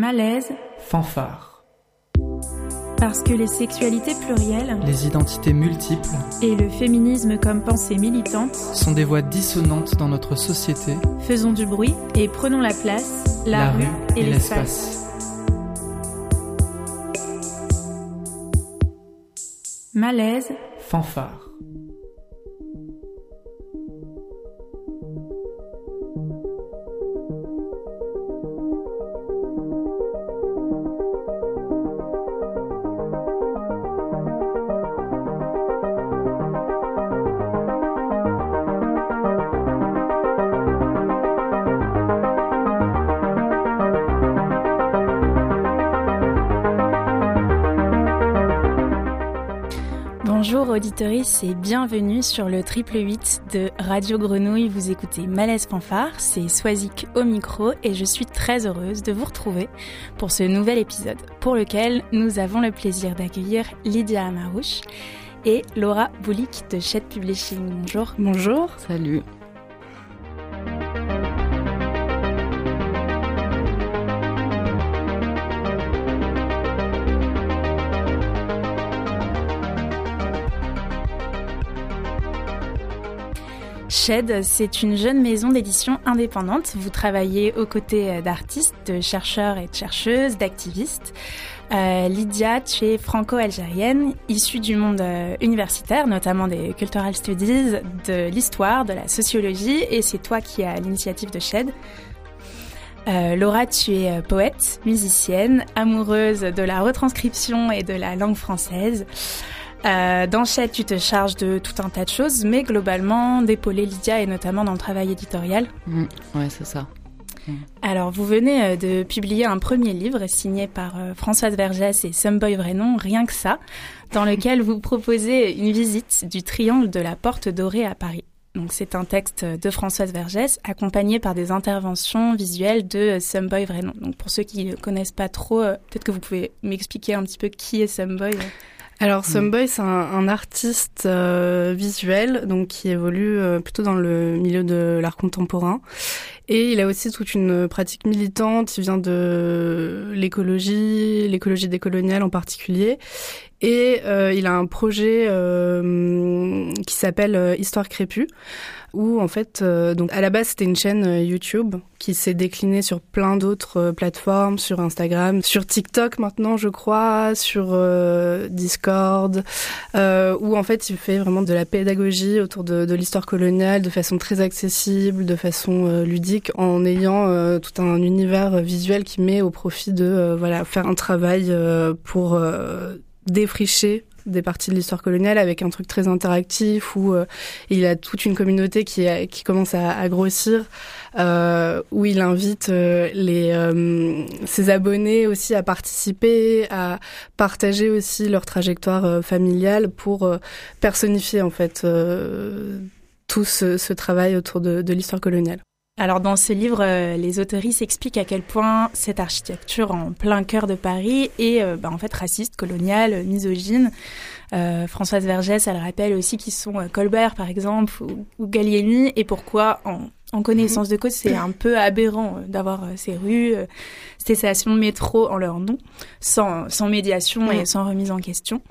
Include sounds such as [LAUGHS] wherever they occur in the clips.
Malaise, fanfare. parce que les sexualités plurielles Les identités multiples et le féminisme comme pensée militante, sont des voix dissonantes dans notre société, faisons du bruit et prenons la place, la, rue et, l'espace. Malaise, Fanfare. Bonjour auditorices et bienvenue sur le triple 8 de Radio Grenouille. Vous écoutez Malaise Fanfare, c'est Swazik au micro et je suis très heureuse de vous retrouver pour ce nouvel épisode pour lequel nous avons le plaisir d'accueillir Lydia Amarouche et Laura Boulic de Shed Publishing. Bonjour. Bonjour. Salut. Shed, c'est une jeune maison d'édition indépendante. Vous travaillez aux côtés d'artistes, de chercheurs et de chercheuses, d'activistes. Euh, Lydia, tu es franco-algérienne, issue du monde euh, universitaire, notamment des cultural studies, de l'histoire, de la sociologie, et c'est toi qui as l'initiative de Shed. Euh, Laura, tu es euh, poète, musicienne, amoureuse de la retranscription et de la langue française. Euh, dans Shed, tu te charges de tout un tas de choses, mais globalement d'épauler Lydia et notamment dans le travail éditorial. Mm, ouais, c'est ça. Alors, vous venez euh, de publier un premier livre signé par euh, Françoise Vergès et Someboy Vrenon, Rien que ça, dans [LAUGHS] lequel vous proposez une visite du triangle de la Porte Dorée à Paris. Donc, c'est un texte de Françoise Vergès accompagné par des interventions visuelles de Someboy Vrenon. Donc, pour ceux qui ne connaissent pas trop, euh, peut-être que vous pouvez m'expliquer un petit peu qui est Someboy. Alors, Someboy, c'est un, un artiste euh, visuel, donc qui évolue euh, plutôt dans le milieu de l'art contemporain. Et il a aussi toute une pratique militante. Il vient de l'écologie, l'écologie décoloniale en particulier. Et euh, il a un projet qui s'appelle Histoire crépue, où en fait, euh, donc à la base c'était une chaîne euh, YouTube qui s'est déclinée sur plein d'autres euh, plateformes, sur Instagram, sur TikTok maintenant je crois, sur euh, Discord, euh, où en fait il fait vraiment de la pédagogie autour de, de l'histoire coloniale de façon très accessible, de façon ludique, en ayant tout un univers visuel qui met au profit de voilà faire un travail pour défricher des parties de l'histoire coloniale avec un truc très interactif où euh, il a toute une communauté qui, commence à, grossir, euh, où il invite euh, les, ses abonnés aussi à participer, à partager aussi leur trajectoire familiale pour personnifier en fait tout ce, travail autour de l'histoire coloniale. Alors dans ce livre, euh, les autoristes expliquent à quel point cette architecture en plein cœur de Paris est euh, bah, en fait raciste, coloniale, misogyne. Euh, Françoise Vergès, elle rappelle aussi qu'ils sont Colbert par exemple ou, ou Gallieni et pourquoi en, en connaissance de cause c'est un peu aberrant d'avoir ces rues, ces stations de métro en leur nom, sans, sans médiation et Mm. sans remise en question.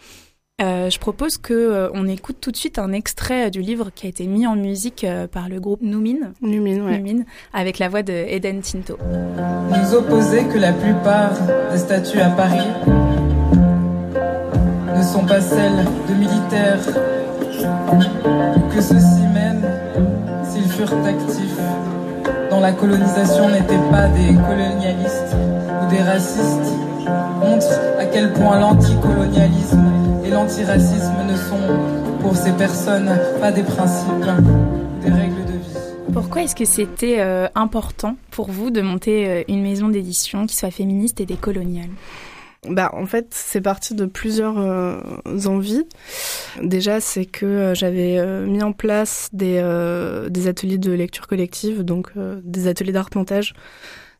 Euh, je propose que euh, on écoute tout de suite un extrait du livre qui a été mis en musique euh, par le groupe Noumine. Numine, ouais. Avec la voix de Eden Tinto. nous opposer que la plupart des statues à Paris ne sont pas celles de militaires, ou que ceux-ci même, s'ils furent actifs dans la colonisation, n'étaient pas des colonialistes ou des racistes, montre à quel point l'anticolonialisme et l'antiracisme ne sont, pour ces personnes, pas des principes des règles de vie. Pourquoi est-ce que c'était euh, important pour vous de monter euh, une maison d'édition qui soit féministe et décoloniale Bah, en fait, c'est parti de plusieurs euh, envies. Déjà, c'est que euh, j'avais euh, mis en place des, euh, des ateliers de lecture collective, donc euh, des ateliers d'arpentage.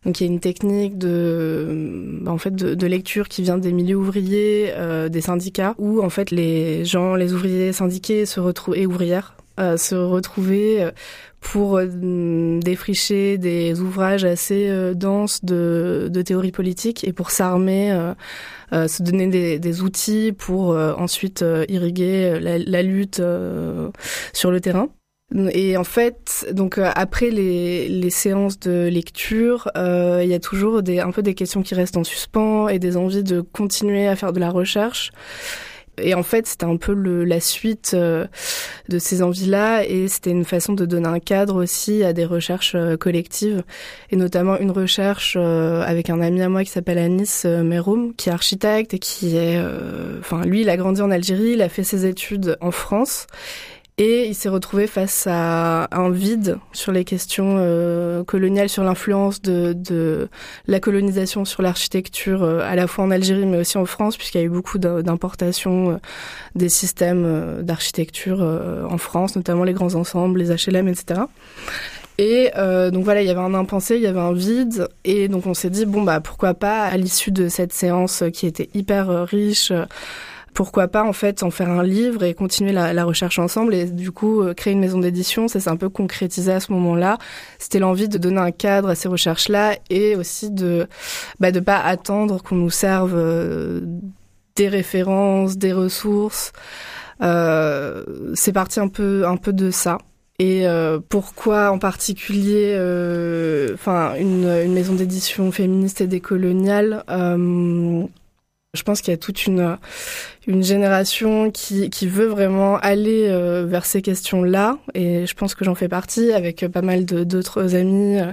Donc, il y a une technique de, bah, en fait, de, lecture qui vient des milieux ouvriers, euh, des syndicats, où en fait les gens, les ouvriers syndiqués se retrouvent et ouvrières se retrouver pour défricher des ouvrages assez denses de, de théorie politique et pour s'armer, se donner des, des, outils pour ensuite irriguer la, la lutte sur le terrain. Et en fait, donc euh, après les, les, séances de lecture, euh, il y a toujours des, un peu des questions qui restent en suspens et des envies de continuer à faire de la recherche. Et en fait, c'était un peu le, la suite euh, de ces envies-là, et c'était une façon de donner un cadre aussi à des recherches euh, collectives, et notamment une recherche avec un ami à moi qui s'appelle Anis Meroum, qui est architecte et qui est, enfin, lui, il a grandi en Algérie, il a fait ses études en France, et il s'est retrouvé face à un vide sur les questions euh, coloniales, sur l'influence de, de, la colonisation sur l'architecture, euh, à la fois en Algérie mais aussi en France, puisqu'il y a eu beaucoup d'importations euh, des systèmes d'architecture en France, notamment les grands ensembles, les HLM, etc. Et donc voilà, il y avait un impensé, il y avait un vide, et donc on s'est dit bon bah pourquoi pas à l'issue de cette séance qui était hyper riche pourquoi pas en fait en faire un livre et continuer la, recherche ensemble et du coup euh, créer une maison d'édition. Ça s'est un peu concrétisé à ce moment-là. C'était l'envie de donner un cadre à ces recherches là et aussi de bah, de pas attendre qu'on nous serve euh, des références des ressources. Euh, c'est parti un peu un peu de ça. Et pourquoi en particulier, enfin une, une, maison d'édition féministe et décoloniale je pense qu'il y a toute une, une génération qui, qui veut vraiment aller euh, vers ces questions-là. Et je pense que j'en fais partie avec pas mal d'autres amis euh,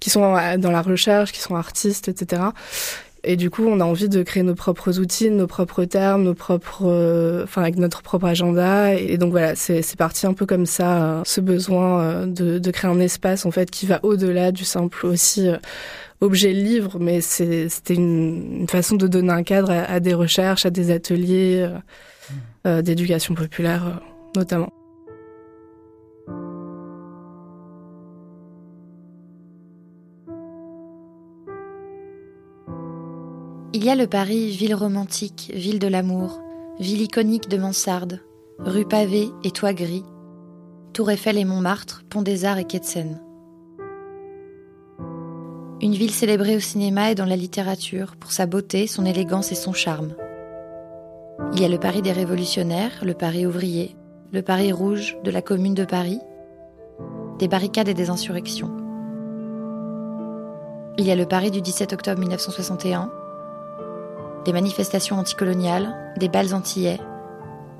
qui sont dans la recherche, qui sont artistes, etc. Et du coup, on a envie de créer nos propres outils, nos propres termes, nos propres, euh, enfin avec notre propre agenda. Et, donc voilà, c'est parti un peu comme ça, ce besoin de, de, créer un espace en fait qui va au-delà du simple aussi objet livre, mais c'était une, façon de donner un cadre à, des recherches, à des ateliers euh, euh, d'éducation populaire euh, notamment. Il y a le Paris, ville romantique, ville de l'amour, ville iconique de mansardes, rue pavée et toit gris, Tour Eiffel et Montmartre, Pont des Arts et Quai de Seine. Une ville célébrée au cinéma et dans la littérature pour sa beauté, son élégance et son charme. Il y a le Paris des révolutionnaires, le Paris ouvrier, le Paris rouge de la commune de Paris, des barricades et des insurrections. Il y a le Paris du 17 octobre 1961, des manifestations anticoloniales, des balles antillais,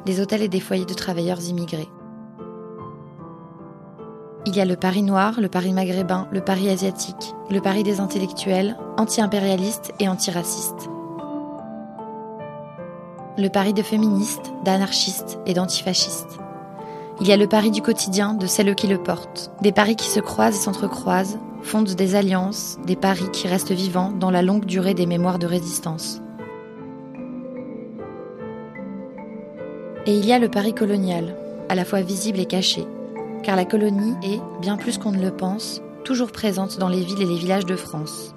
des hôtels et des foyers de travailleurs immigrés. Il y a le Paris noir, le Paris maghrébin, le Paris asiatique, le Paris des intellectuels, anti-impérialistes et antiracistes. Le Paris de féministes, d'anarchistes et d'antifascistes. Il y a le Paris du quotidien, de celles qui le portent. Des paris qui se croisent et s'entrecroisent, fondent des alliances, des paris qui restent vivants dans la longue durée des mémoires de résistance. Et il y a le Paris colonial, à la fois visible et caché, car la colonie est, bien plus qu'on ne le pense, toujours présente dans les villes et les villages de France.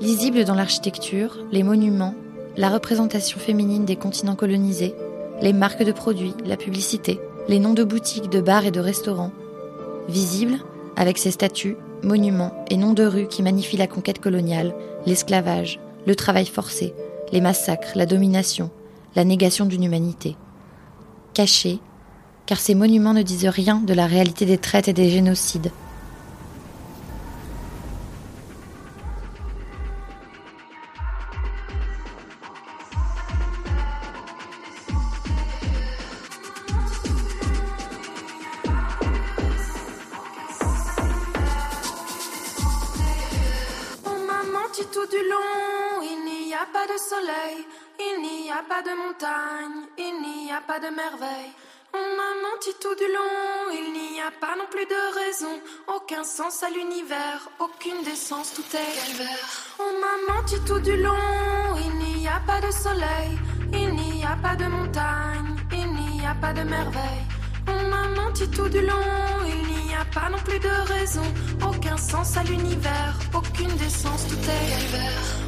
Lisible dans l'architecture, les monuments, la représentation féminine des continents colonisés, les marques de produits, la publicité, les noms de boutiques, de bars et de restaurants. Visible, avec ses statues, monuments et noms de rues qui magnifient la conquête coloniale, l'esclavage, le travail forcé, les massacres, la domination, la négation d'une humanité. Caché, car ces monuments ne disent rien de la réalité des traites et des génocides. Sens à l'univers, aucune décence, tout est calvaire. On m'a menti tout du long, il n'y a pas de soleil, il n'y a pas de montagne, il n'y a pas de merveille. On m'a menti tout du long, il n'y a pas non plus de raison, aucun sens à l'univers, aucune décence, tout est calvaire.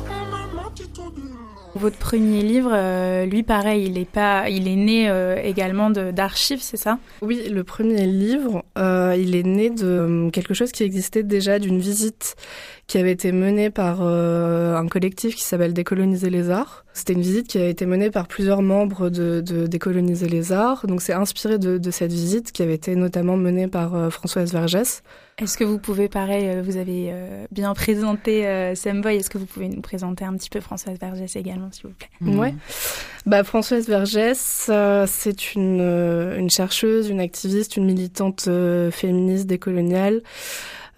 Votre premier livre, euh, lui, pareil, il est pas, il est né euh, également d'archives, c'est ça? Oui, le premier livre, euh, il est né de quelque chose qui existait déjà, d'une visite qui avait été menée par un collectif qui s'appelle Décoloniser les arts. C'était une visite qui a été menée par plusieurs membres de, Décoloniser les arts. Donc c'est inspiré de, de, cette visite qui avait été notamment menée par Françoise Vergès. Est-ce que vous pouvez, pareil, euh, vous avez euh, bien présenté euh, Semboy, est-ce que vous pouvez nous présenter un petit peu Françoise Vergès également, s'il vous plaît? Mmh. Ouais. Bah, Françoise Vergès, c'est une, une chercheuse, une activiste, une militante féministe décoloniale.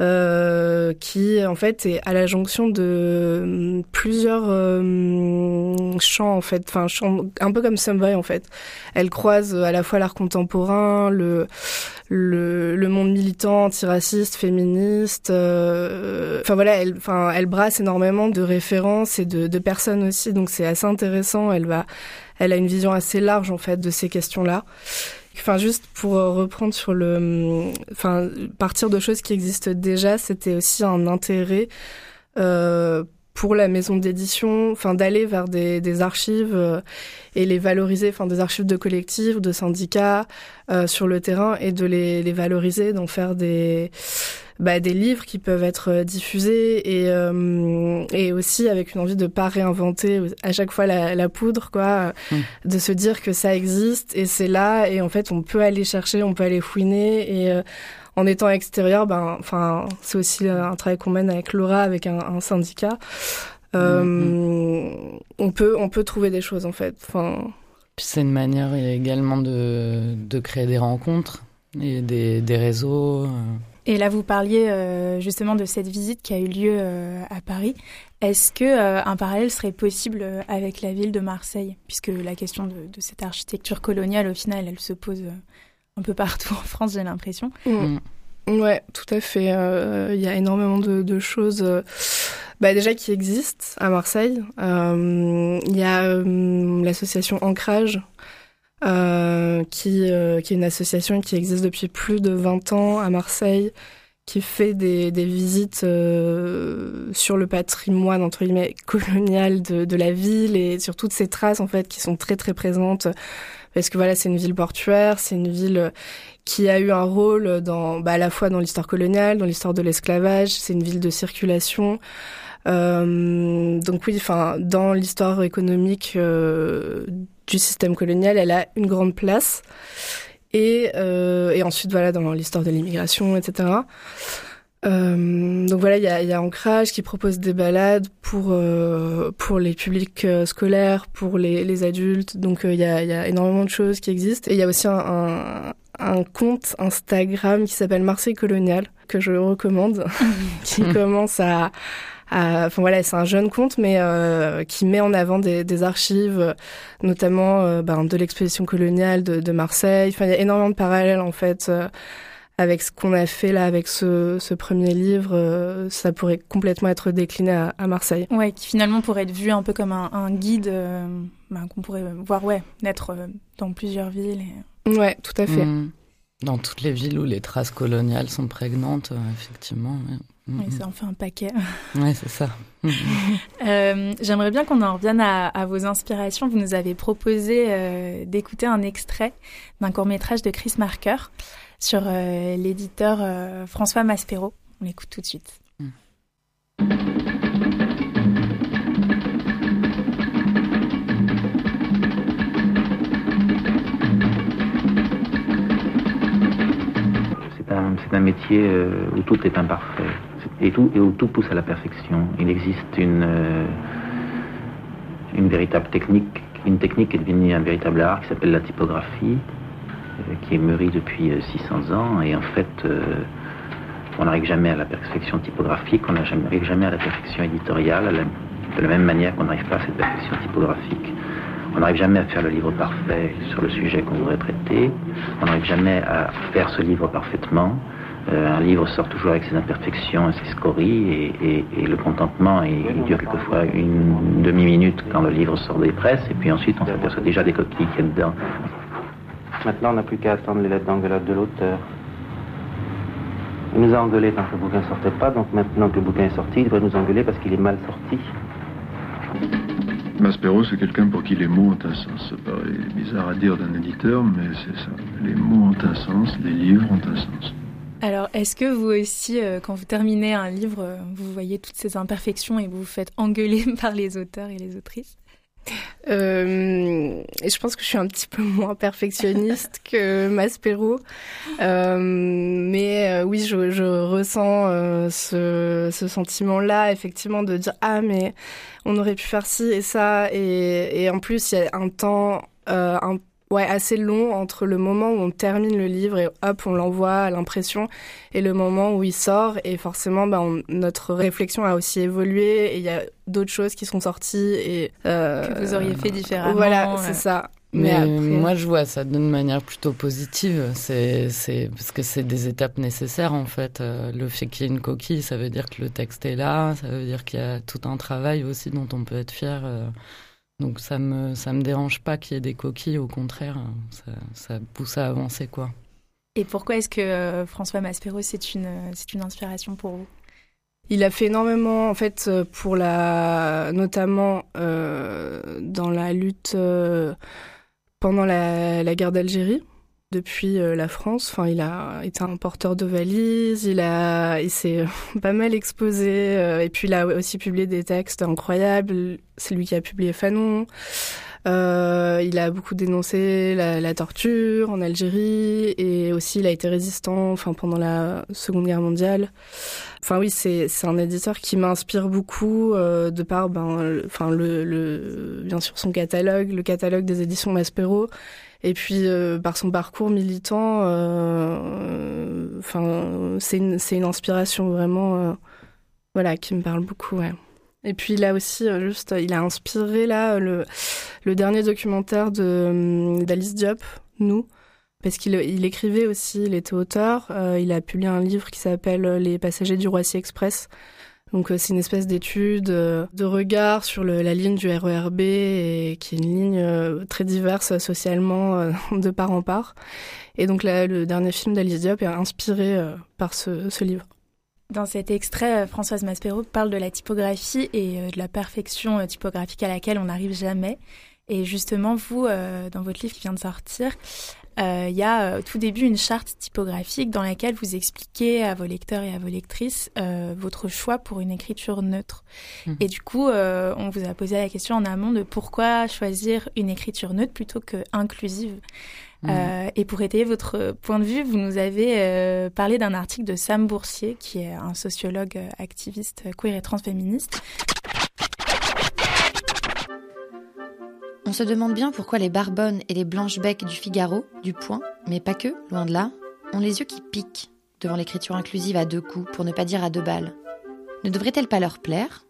Euh, qui en fait est à la jonction de hum, plusieurs euh, champs en fait, enfin un peu comme Sunboy en fait. Elle croise à la fois l'art contemporain, le le, le monde militant, antiraciste, féministe. Euh, enfin voilà, elle, enfin elle brasse énormément de références et de, de personnes aussi, donc c'est assez intéressant. Elle va, elle a une vision assez large en fait de ces questions-là. Enfin, juste pour euh, reprendre sur le, enfin, partir de choses qui existent déjà, c'était aussi un intérêt euh, pour la maison d'édition, enfin, d'aller vers des, archives euh, et les valoriser, enfin, des archives de collectifs, de syndicats sur le terrain et de les valoriser, d'en faire des bah, des livres qui peuvent être euh, diffusés et, euh, et aussi avec une envie de pas réinventer à chaque fois la, la poudre, quoi, mmh. de se dire que ça existe et c'est là et en fait on peut aller chercher, on peut aller fouiner et euh, en étant extérieur, ben, enfin, c'est aussi un travail qu'on mène avec Laura, avec un, un syndicat. Euh, mmh. On peut, on peut trouver des choses en fait. Enfin. C'est une manière également de, de créer des rencontres et des, des réseaux. Et là, vous parliez euh, justement de cette visite qui a eu lieu euh, à Paris. Est-ce que euh, un parallèle serait possible avec la ville de Marseille, puisque la question de, de, cette architecture coloniale, au final, elle se pose un peu partout en France, j'ai l'impression. Mmh. Ouais, tout à fait. Il y a énormément de, de choses. Bah déjà qui existent à Marseille. Il y a l'association Ancrage euh, qui, euh, qui est une association qui existe depuis plus de 20 ans à Marseille, qui fait des, des visites euh, sur le patrimoine entre guillemets [LAUGHS] colonial de, de la ville et sur toutes ces traces en fait qui sont très très présentes parce que voilà c'est une ville portuaire, c'est une ville qui a eu un rôle dans bah, à la fois dans l'histoire coloniale, dans l'histoire de l'esclavage, c'est une ville de circulation. Euh, donc oui, enfin dans l'histoire économique euh, du système colonial, elle a une grande place. Et, euh, et ensuite, voilà, dans l'histoire de l'immigration, etc. Euh, donc voilà, il y a, y a, Ancrage qui propose des balades pour euh, pour les publics scolaires, pour les, les adultes. Donc il y, a, y, a, énormément de choses qui existent. Et il y a aussi un, un, un, compte Instagram qui s'appelle Marseille Colonial que je recommande, [LAUGHS] qui commence à Enfin voilà, c'est un jeune compte, mais euh, qui met en avant des, des archives, notamment euh, ben, de l'exposition coloniale de, de, Marseille. Enfin, il y a énormément de parallèles en fait euh, avec ce qu'on a fait là avec ce, ce premier livre. Euh, ça pourrait complètement être décliné à, à, Marseille. Ouais, qui finalement pourrait être vu un peu comme un, un guide ben, qu'on pourrait voir, ouais, naître dans plusieurs villes. Et... Ouais, tout à fait. Mmh. Dans toutes les villes où les traces coloniales sont prégnantes, effectivement. Ouais. Oui, ça en fait un paquet. Oui, c'est ça. [LAUGHS] euh, J'aimerais bien qu'on en revienne à, à, vos inspirations. Vous nous avez proposé euh, d'écouter un extrait d'un court métrage de Chris Marker sur euh, l'éditeur euh, François Maspero. On l'écoute tout de suite. C'est un, un, métier où tout est imparfait et, tout, et où tout pousse à la perfection. Il existe une, euh, une véritable technique, une technique qui est devenue un véritable art qui s'appelle la typographie, euh, qui est mûrie depuis 600 euh, ans, et en fait, on n'arrive jamais à la perfection typographique, on n'arrive jamais à la perfection éditoriale, de la même manière qu'on n'arrive pas à cette perfection typographique. On n'arrive jamais à faire le livre parfait sur le sujet qu'on voudrait traiter, on n'arrive jamais à faire ce livre parfaitement. Euh, un livre sort toujours avec ses imperfections et ses scories, et, et, et le contentement il, il dure quelquefois une demi-minute quand le livre sort des presses, et puis ensuite on s'aperçoit déjà des coquilles qu'il y a dedans. Maintenant, on n'a plus qu'à attendre les lettres d'engueulade de l'auteur. Il nous a engueulé quand le bouquin sortait pas, donc maintenant que le bouquin est sorti, il devrait nous engueuler parce qu'il est mal sorti. Maspero, c'est quelqu'un pour qui les mots ont un sens. Ça paraît bizarre à dire d'un éditeur, mais c'est ça. Les mots ont un sens, les livres ont un sens. Alors, est-ce que vous aussi, euh, quand vous terminez un livre, euh, vous voyez toutes ces imperfections et vous vous faites engueuler [LAUGHS] par les auteurs et les autrices? Euh, et je pense que je suis un petit peu [LAUGHS] moins perfectionniste [LAUGHS] que Maspero. Mais oui, je, je ressens ce, ce sentiment-là, effectivement, de dire Ah, mais on aurait pu faire ci et ça. Et, et en plus, il y a un temps euh, un ouais, assez long entre le moment où on termine le livre et hop, on l'envoie à l'impression et le moment où il sort. Et forcément, bah, on, notre réflexion a aussi évolué et il y a d'autres choses qui sont sorties et euh, que vous auriez fait différemment. Voilà, c'est ça. Mais, Mais après... moi, je vois ça d'une manière plutôt positive. C'est, c'est parce que c'est des étapes nécessaires en fait. Euh, le fait qu'il y ait une coquille, ça veut dire que le texte est là. Ça veut dire qu'il y a tout un travail aussi dont on peut être fier. Euh, donc ça me ça me dérange pas qu'il y ait des coquilles, au contraire, ça, ça pousse à avancer quoi. Et pourquoi est-ce que euh, François Maspero c'est une c'est une inspiration pour vous? Il a fait énormément, en fait, pour la, notamment euh, dans la lutte euh, pendant la guerre d'Algérie depuis euh, la France. Enfin, il a été un porteur de valises, il a, il s'est [LAUGHS] pas mal exposé, euh, et puis il a aussi publié des textes incroyables. C'est lui qui a publié Fanon. Euh, il a beaucoup dénoncé la, la, torture en Algérie et aussi il a été résistant enfin pendant la Seconde Guerre mondiale. Enfin oui, c'est c'est un éditeur qui m'inspire beaucoup euh, de par ben enfin le, le bien sûr son catalogue, le catalogue des éditions Maspero et puis euh, par son parcours militant enfin euh, c'est une une inspiration vraiment euh, voilà qui me parle beaucoup. Et puis là aussi, juste, il a inspiré là le, dernier documentaire d'Alice Diop, Nous, parce qu'il il écrivait aussi, il était auteur. Il a publié un livre qui s'appelle Les passagers du Roissy Express. Donc c'est une espèce d'étude de regard sur la ligne du RERB et qui est une ligne très diverse socialement [LAUGHS] de part en part. Et donc là, le dernier film d'Alice Diop est inspiré par ce livre. Dans cet extrait, Françoise Maspero parle de la typographie et de la perfection typographique à laquelle on n'arrive jamais. Et justement, vous, dans votre livre qui vient de sortir, il y a au tout début une charte typographique dans laquelle vous expliquez à vos lecteurs et à vos lectrices euh, votre choix pour une écriture neutre. Mmh. Et du coup, euh, on vous a posé la question en amont de pourquoi choisir une écriture neutre plutôt que inclusive. Mmh. Euh, et pour étayer votre point de vue, vous nous avez euh, parlé d'un article de Sam Boursier, qui est un sociologue activiste queer et transféministe. On se demande bien pourquoi les Barbonnes et les Blanche-Bec du Figaro, du Point, mais pas que, loin de là, ont les yeux qui piquent devant l'écriture inclusive à deux coups, pour ne pas dire à deux balles. Ne devrait-elle pas leur plaire?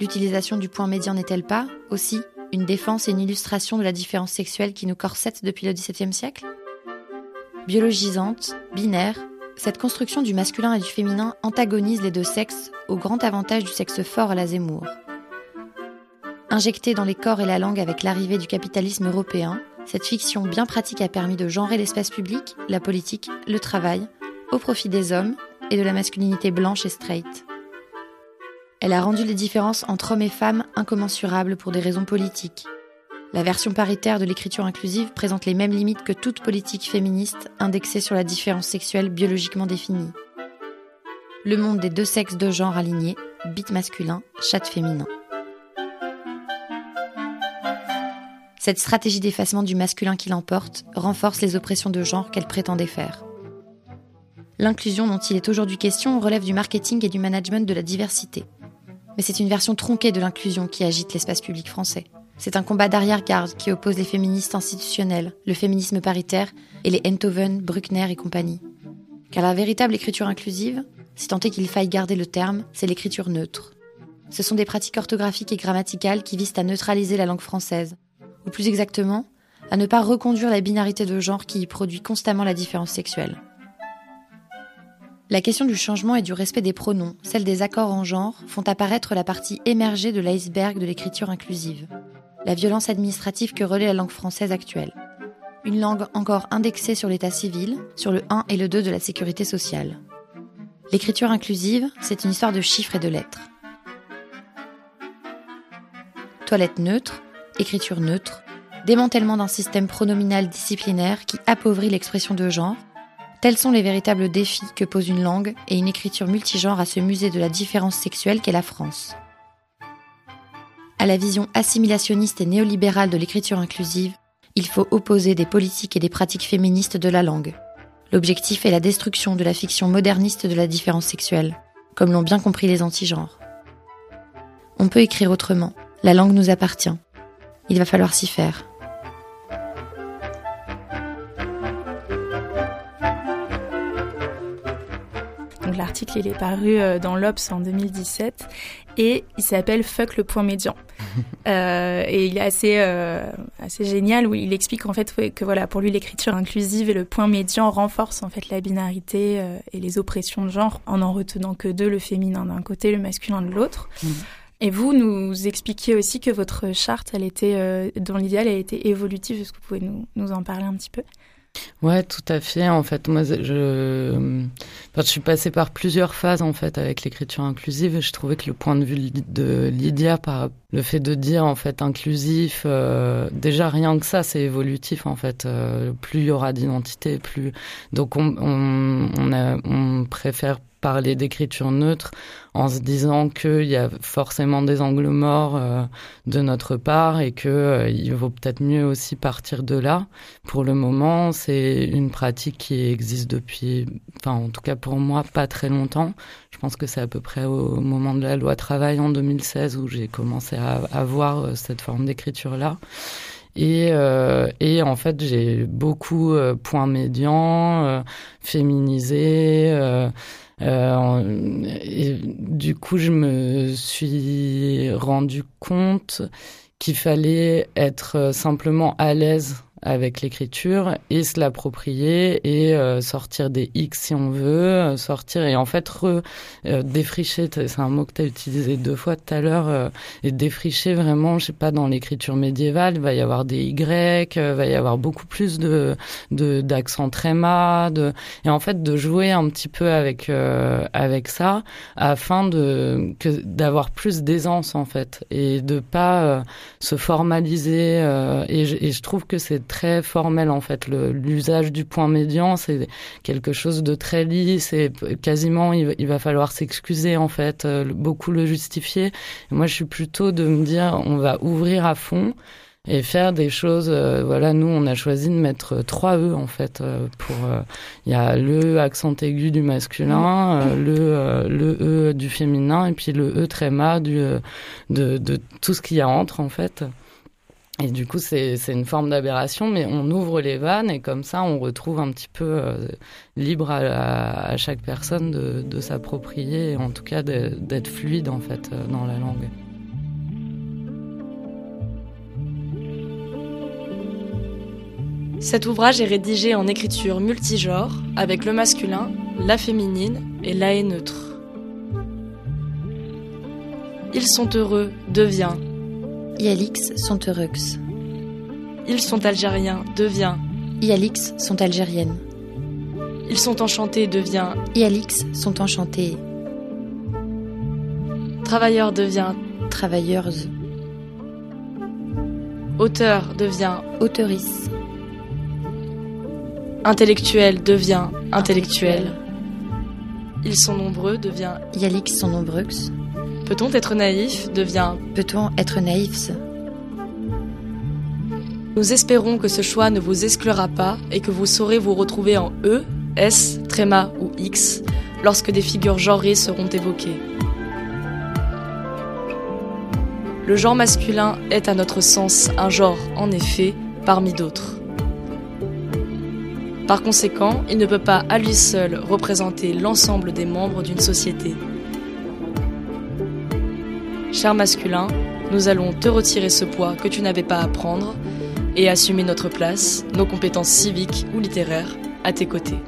L'utilisation du point médian n'est-elle pas, aussi, une défense et une illustration de la différence sexuelle qui nous corsette depuis le XVIIe siècle? Biologisante, binaire, cette construction du masculin et du féminin antagonise les deux sexes au grand avantage du sexe fort à la Zemmour. Injectée dans les corps et la langue avec l'arrivée du capitalisme européen, cette fiction bien pratique a permis de genrer l'espace public, la politique, le travail, au profit des hommes et de la masculinité blanche et straight. Elle a rendu les différences entre hommes et femmes incommensurables pour des raisons politiques. La version paritaire de l'écriture inclusive présente les mêmes limites que toute politique féministe indexée sur la différence sexuelle biologiquement définie. Le monde des deux sexes de genre alignés, bit masculin, chat féminin. Cette stratégie d'effacement du masculin qui l'emporte renforce les oppressions de genre qu'elle prétendait faire. L'inclusion dont il est aujourd'hui question relève du marketing et du management de la diversité. Mais c'est une version tronquée de l'inclusion qui agite l'espace public français. C'est un combat d'arrière-garde qui oppose les féministes institutionnels, le féminisme paritaire et les Enthoven, Bruckner et compagnie. Car la véritable écriture inclusive, si tant est qu'il faille garder le terme, c'est l'écriture neutre. Ce sont des pratiques orthographiques et grammaticales qui visent à neutraliser la langue française, ou plus exactement, à ne pas reconduire la binarité de genre qui y produit constamment la différence sexuelle. La question du changement et du respect des pronoms, celle des accords en genre, font apparaître la partie émergée de l'iceberg de l'écriture inclusive, la violence administrative que relaie la langue française actuelle. Une langue encore indexée sur l'état civil, sur le 1 et le 2 de la sécurité sociale. L'écriture inclusive, c'est une histoire de chiffres et de lettres. toilettes neutres, écriture neutre, démantèlement d'un système pronominal disciplinaire qui appauvrit l'expression de genre, tels sont les véritables défis que pose une langue et une écriture multigenre à ce musée de la différence sexuelle qu'est la France. À la vision assimilationniste et néolibérale de l'écriture inclusive, il faut opposer des politiques et des pratiques féministes de la langue. L'objectif est la destruction de la fiction moderniste de la différence sexuelle, comme l'ont bien compris les antigenres. On peut écrire autrement. La langue nous appartient. Il va falloir s'y faire. Donc l'article il est paru euh, dans l'Obs en 2017 et il s'appelle Fuck le point médian. [LAUGHS] euh, et il est assez euh, assez génial où il explique en fait que voilà pour lui l'écriture inclusive et le point médian renforcent en fait la binarité euh, et les oppressions de genre en en retenant que deux le féminin d'un côté le masculin de l'autre. Mmh. Et vous nous expliquiez aussi que votre charte elle était euh, dans l'idéal elle était évolutive est-ce que vous pouvez nous, en parler un petit peu? Ouais, tout à fait. En fait, moi, je, je suis passée par plusieurs phases en fait avec l'écriture inclusive. Je trouvais que le point de vue de Lydia, par le fait de dire en fait inclusif, euh, déjà rien que ça, c'est évolutif en fait. Euh, plus il y aura d'identité, plus donc on, on, on, a, on préfère parler d'écriture neutre en se disant qu'il y a forcément des angles morts euh, de notre part et que euh, il vaut peut-être mieux aussi partir de là. Pour le moment, c'est une pratique qui existe depuis, enfin en tout cas pour moi, pas très longtemps. Je pense que c'est à peu près au moment de la loi travail en 2016 où j'ai commencé à voir euh, cette forme d'écriture là. Et, euh, et en fait, j'ai beaucoup euh, point médian, euh, féminisé. Euh, et du coup, je me suis rendu compte qu'il fallait être simplement à l'aise avec l'écriture et se l'approprier et euh, sortir des X si on veut, euh, sortir et en fait re, euh, défricher, c'est un mot que tu as utilisé deux fois tout à l'heure, euh, et défricher vraiment, je sais pas, dans l'écriture médiévale, il va y avoir des Y, euh, va y avoir beaucoup plus de d'accent tréma, de, et en fait de jouer un petit peu avec euh, avec ça afin de d'avoir plus d'aisance en fait et de pas se formaliser et et je trouve que c'est très formel en fait. L'usage du point médian, c'est quelque chose de très lisse et quasiment il, va falloir s'excuser en fait, euh, beaucoup le justifier. Moi, je suis plutôt de me dire, on va ouvrir à fond et faire des choses. Euh, voilà, nous, on a choisi de mettre trois E en fait. Euh, pour il y a le accent aigu du masculin, le le E du féminin et puis le E tréma du de, de tout ce qu'il y a entre en fait. Et du coup, c'est une forme d'aberration, mais on ouvre les vannes et comme ça, on retrouve un petit peu euh, libre à, à, chaque personne de, de s'approprier, en tout cas d'être fluide en fait euh, dans la langue. Cet ouvrage est rédigé en écriture multigenre avec le masculin, la féminine et la et neutre. Ils sont heureux devient Ialix sont heureux. Ils sont algériens devient Ialix sont algériennes. Ils sont enchantés devient Ialix sont enchantés. Travailleur devient travailleurs. Auteur devient auteurice. Intellectuel devient intellectuel. Ils sont nombreux devient Ialix sont nombreux. Peut-on être naïf devient Peut-on être naïf Nous espérons que ce choix ne vous exclura pas et que vous saurez vous retrouver en E, S, tréma ou X lorsque des figures genrées seront évoquées. Le genre masculin est à notre sens un genre, en effet, parmi d'autres. Par conséquent, il ne peut pas à lui seul représenter l'ensemble des membres d'une société. Cher masculin, nous allons te retirer ce poids que tu n'avais pas à prendre et assumer notre place, nos compétences civiques ou littéraires à tes côtés.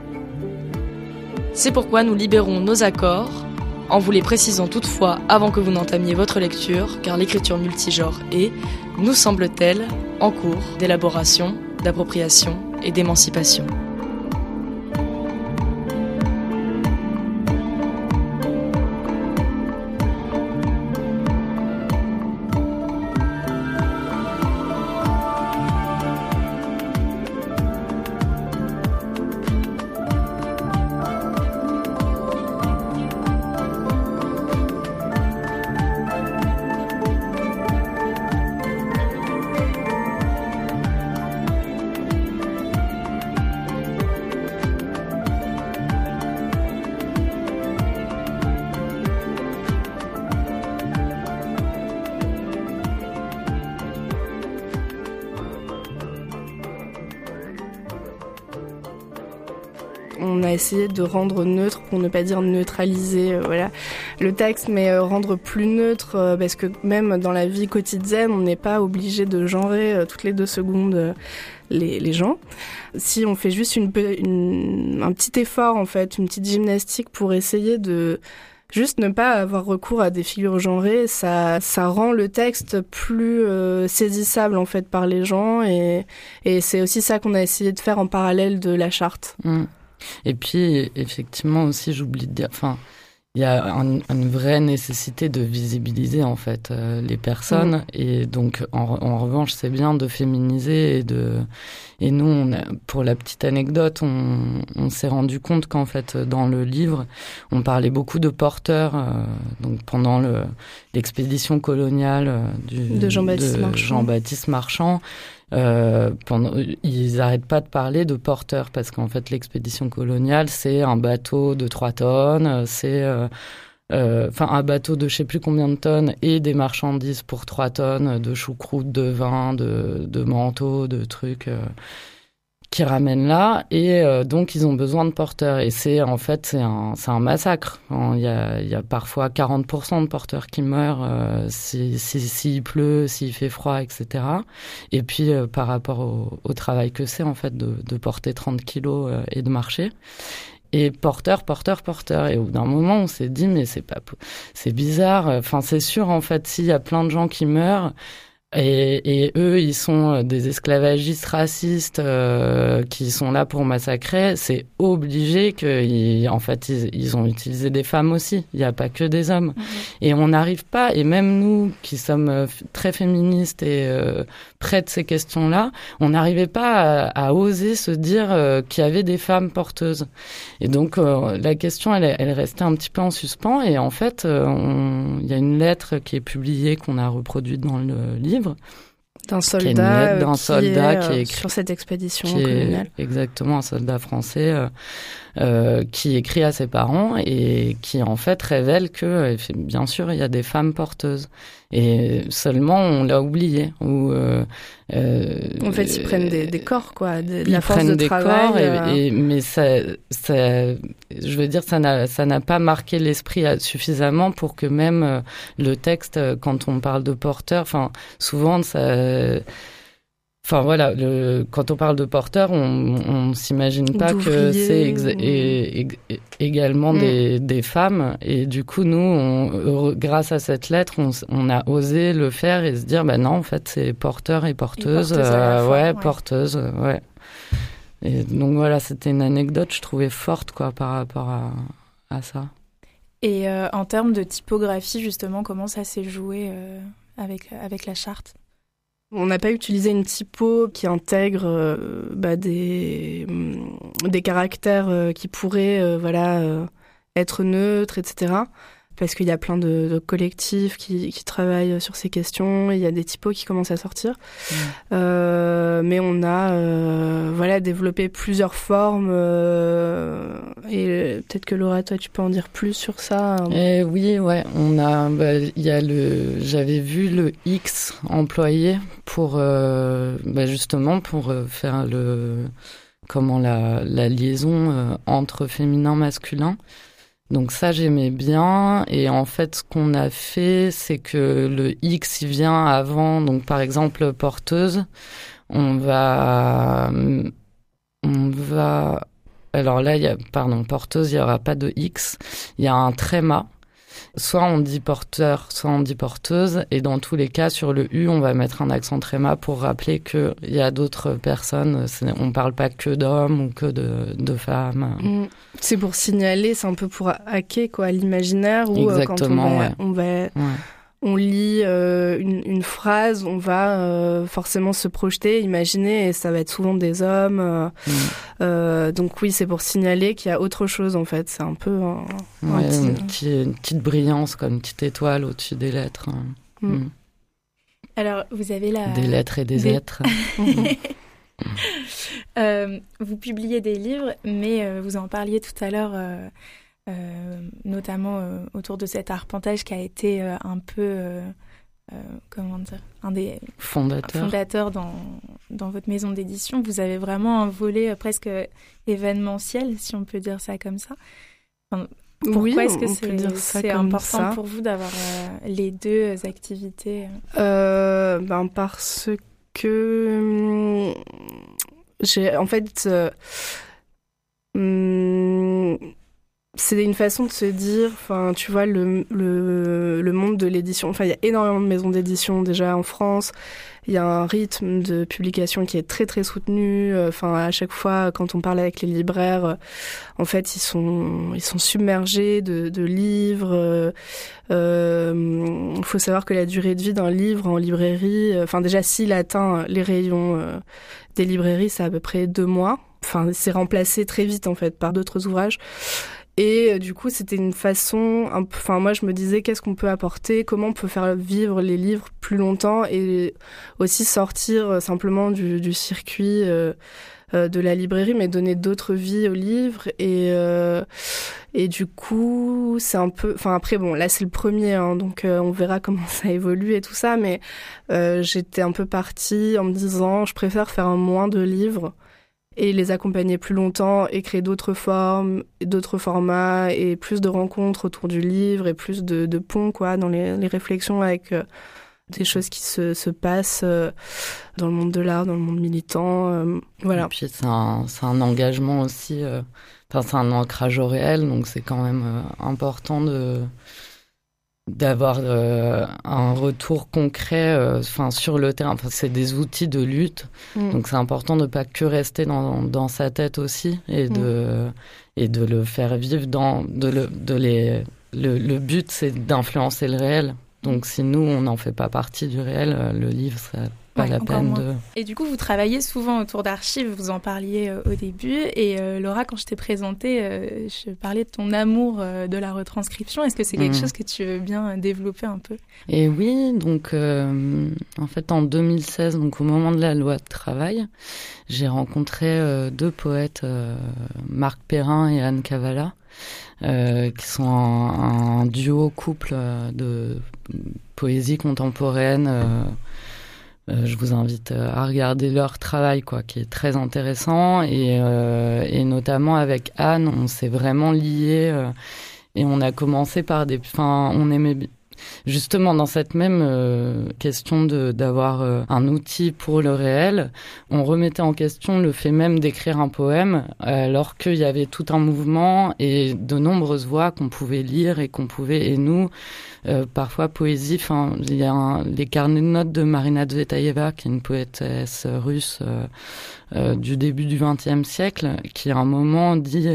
C'est pourquoi nous libérons nos accords, en vous les précisant toutefois avant que vous n'entamiez votre lecture, car l'écriture multigenre est, nous semble-t-elle, en cours d'élaboration, d'appropriation et d'émancipation. De rendre neutre, pour ne pas dire neutraliser, voilà, le texte, mais rendre plus neutre, parce que même dans la vie quotidienne, on n'est pas obligé de genrer toutes les deux secondes les, les, gens. Si on fait juste une, un petit effort, en fait, une petite gymnastique pour essayer de juste ne pas avoir recours à des figures genrées, ça, ça rend le texte plus euh, saisissable en fait par les gens et, et c'est aussi ça qu'on a essayé de faire en parallèle de la charte. Mmh. Et puis effectivement aussi j'oublie de dire, enfin il y a une vraie nécessité de visibiliser en fait euh, les personnes. Mmh. et donc en, en revanche c'est bien de féminiser et de et nous on a, pour la petite anecdote on, on s'est rendu compte qu'en fait dans le livre on parlait beaucoup de porteurs euh, donc pendant le l'expédition coloniale euh, du, de Jean-Baptiste Marchand, Jean Marchand euh, pendant, ils n'arrêtent pas de parler de porteurs parce qu'en fait l'expédition coloniale c'est un bateau de 3 tonnes, c'est euh, euh, un bateau de je sais plus combien de tonnes et des marchandises pour 3 tonnes de choucroute, de vin, de, de manteaux, de trucs. Qui ramènent là et euh, donc ils ont besoin de porteurs et c'est en fait c'est un c'est un massacre il y a il y a parfois 40% de porteurs qui meurent euh, si s'il si, pleut s'il fait froid etc et puis euh, par rapport au, au travail que c'est en fait de, de porter 30 kilos euh, et de marcher et porteur, porteur, porteur. Et au bout d'un moment, on s'est dit, mais c'est pas, c'est bizarre. Enfin, c'est sûr, en fait, s'il y a plein de gens qui meurent, et, et, eux, ils sont euh, des esclavagistes racistes euh, qui sont là pour massacrer. C'est obligé que, en fait, ils, ils, ont utilisé des femmes aussi. Il n'y a pas que des hommes. Mm-hmm. Et on n'arrive pas. Et même nous, qui sommes euh, très féministes et euh, près de ces questions-là, on n'arrivait pas à, à, oser se dire euh, qu'il y avait des femmes porteuses. Et donc, euh, la question, elle, elle restait un petit peu en suspens. Et en fait, il y a une lettre qui est publiée qu'on a reproduite dans le livre d'un soldat, d'un soldat qui est écrit, sur cette expédition qui coloniale. Est exactement un soldat français euh, euh, qui écrit à ses parents et qui en fait révèle que bien sûr il y a des femmes porteuses et seulement on l'a oublié. Ou euh, euh, en fait ils prennent des, des corps quoi de, de la force de des travail corps et, et, mais ça, ça je veux dire ça n'a ça n'a pas marqué l'esprit suffisamment pour que même euh, le texte quand on parle de porteur enfin souvent ça Enfin voilà, le, quand on parle de porteurs, on, on s'imagine pas que c'est également mm. des, des, femmes. Et du coup, nous, on, grâce à cette lettre, on, on, a osé le faire et se dire, bah non, en fait, c'est porteur et porteuse, et porteuse euh, ouais, ouais, porteuse, ouais. Et donc voilà, c'était une anecdote, je trouvais forte quoi par rapport à, à ça. Et euh, en termes de typographie, justement, comment ça s'est joué euh, avec avec la charte? On n'a pas utilisé une typo qui intègre euh, bah, des, mm, des caractères euh, qui pourraient euh, voilà, être neutres, etc. Parce qu'il y a plein de, de collectifs qui, qui, travaillent sur ces questions, il y a des typos qui commencent à sortir. Mmh. Euh, mais on a voilà, développé plusieurs formes. et peut-être que Laura, toi, tu peux en dire plus sur ça eh Oui, ouais. On a, bah, il y a le, j'avais vu le X employé pour euh, bah justement pour euh, faire le comment la, la liaison euh, entre féminin masculin. Donc ça j'aimais bien. Et en fait ce qu'on a fait c'est que le X il vient avant donc par exemple porteuse on va on va alors là il y a pardon porteuse il y aura pas de X. Il y a un tréma Soit on dit porteur, soit on dit porteuse. Et dans tous les cas, sur le U, on va mettre un accent tréma pour rappeler qu'il y a d'autres personnes. On parle pas que d'hommes ou que de, de femmes. Mm. C'est pour signaler, c'est un peu pour hacker quoi l'imaginaire ou quand on va, ouais. on va ouais on lit euh, une, une, phrase, on va euh, forcément se projeter, imaginer, et ça va être souvent des hommes. Euh, mmh. euh, donc oui, c'est pour signaler qu'il y a autre chose en fait. C'est un peu un, ouais, un petit... Une, petite, une, petite, brillance, comme une petite étoile au-dessus des lettres. Hein. Mmh. Mmh. Alors vous avez la des lettres et des, des... êtres. [LAUGHS] Euh, vous publiez des livres, mais euh, vous en parliez tout à l'heure. Euh, notamment euh, autour de cet arpentage qui a été euh, un peu comment dire, un des fondateurs, fondateurs dans, dans votre maison d'édition. Vous avez vraiment un volet presque événementiel, si on peut dire ça comme ça. pourquoi est-ce que c'est important pour vous d'avoir les deux activités ben Parce que hum, j'ai en fait hum, c'est une façon de se dire, enfin, tu vois, le, le, le monde de l'édition. Enfin, il y a énormément de maisons d'édition déjà en France. Il y a un rythme de publication qui est très très soutenu. Enfin, à chaque fois, quand on parle avec les libraires, en fait, ils sont ils sont submergés de, de livres. Il euh, faut savoir que la durée de vie d'un livre en librairie, enfin déjà s'il atteint les rayons euh, des librairies, c'est à peu près deux mois. Enfin, c'est remplacé très vite en fait par d'autres ouvrages. Et euh, du coup, c'était une façon, enfin moi je me disais qu'est-ce qu'on peut apporter, comment on peut faire vivre les livres plus longtemps et aussi sortir euh, simplement du, du circuit euh, de la librairie, mais donner d'autres vies aux livres. Et, et du coup, c'est un peu, enfin après bon, là c'est le premier, hein, donc on verra [LAUGHS] comment ça évolue et tout ça, mais j'étais un peu partie en me disant, je préfère faire moins de livres et les accompagner plus longtemps et créer d'autres formes, d'autres formats et plus de rencontres autour du livre et plus de, de ponts quoi dans les, les réflexions avec euh, des choses qui se, se passent euh, dans le monde de l'art, dans le monde militant, euh, voilà. Puis c'est un, un engagement aussi, enfin c'est un ancrage au réel, donc c'est quand même important de d'avoir euh, un retour concret euh, enfin sur le terrain enfin c'est des outils de lutte mm. donc c'est important de pas que rester dans, dans sa tête aussi et de mm. et de le faire vivre dans de le de les le, le but c'est d'influencer le réel donc si nous on n'en fait pas partie du réel euh, le livre ça pas la peine de... Et du coup, vous travaillez souvent autour d'archives, vous en parliez euh, au début. Et euh, Laura, quand je t'ai présentée, euh, je parlais de ton amour de la retranscription. Est-ce que c'est quelque mmh. chose que tu veux bien développer un peu? Et oui, donc en fait en 2016, donc au moment de la loi de travail, j'ai rencontré deux poètes, Marc Perrin et Anne Cavala. qui sont un, un, duo couple de poésie contemporaine euh, je vous invite euh, à regarder leur travail, quoi, qui est très intéressant. Et, euh, et notamment avec Anne, on s'est vraiment liés et on a commencé par des. Enfin, on aimait Justement, dans cette même euh, question d'avoir euh, un outil pour le réel, on remettait en question le fait même d'écrire un poème, alors qu'il y avait tout un mouvement et de nombreuses voix qu'on pouvait lire et qu'on pouvait, et nous, euh, parfois poésie, enfin, il y a les carnets de notes de Marina Tsvetaeva, qui est une poétesse russe du début du XXe siècle, qui à un moment dit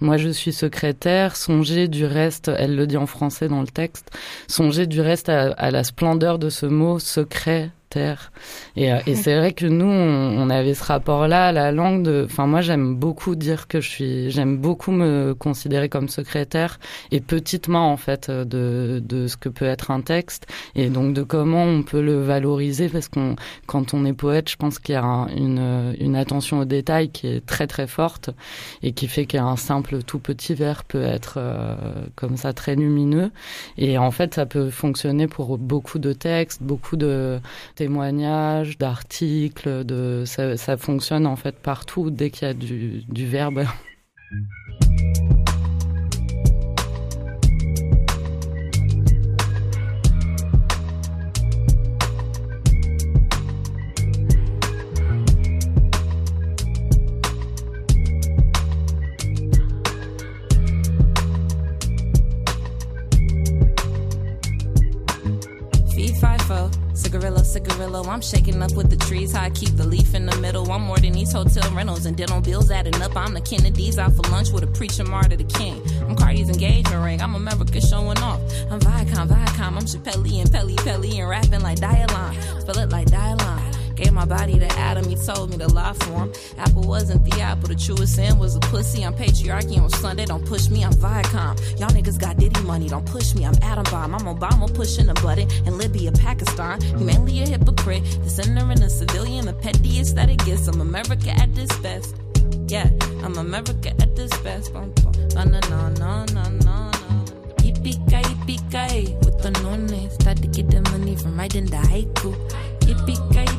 moi, je suis secrétaire. Songez du reste, elle le dit en français dans le texte, songez du reste à, la splendeur de ce mot secret et, euh, et c'est vrai que nous, on, avait ce rapport-là la langue. De, enfin, moi, j'aime beaucoup dire que je suis, j'aime beaucoup me considérer comme secrétaire et petitement en fait de, de ce que peut être un texte et donc de comment on peut le valoriser parce qu'on, quand on est poète, je pense qu'il y a une, une attention au détail qui est très très forte et qui fait qu'un simple tout petit verre peut être euh, comme ça très lumineux et en fait ça peut fonctionner pour beaucoup de textes, beaucoup de témoignages, d'articles, de ça, fonctionne en fait partout dès qu'il y a du verbe. [LAUGHS] cigarillo. I'm shaking up with the trees. How I keep the leaf in the middle. I'm more than these hotel rentals and dental bills adding up. I'm the Kennedys out for lunch with a preacher martyr the king. I'm Cardi's engagement ring. I'm America showing off. I'm Viacom, Viacom. I'm Chappelle and Pelly Pelly and rapping like Dialon. Feel it like Dialon. Gave my body to Adam, he told me to lie for him. Apple wasn't the apple, the truest sin was a pussy. I'm patriarchy on Sunday, don't push me, I'm Viacom. Y'all niggas got Diddy money, don't push me, I'm Adam Bomb. I'm Obama pushing a button in Libya, Pakistan. Humanly a hypocrite, the sinner and a civilian, the pettiest that it gets. I'm America at this best. Yeah, I'm America at this best. No, no, no, no, no, no. Yippee-ki-yippee-ki, with the nonne. Start to get the money from writing the haiku.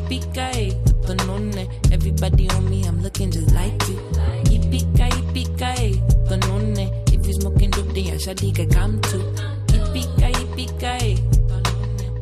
Yippee-ki-yippee-ki, with the nonne. Everybody on me, I'm looking just like you. Yippee-ki-yippee-ki, with the nonne. If you smoking dope, then your shawty can come too. Yippee-ki-yippee-ki, eh,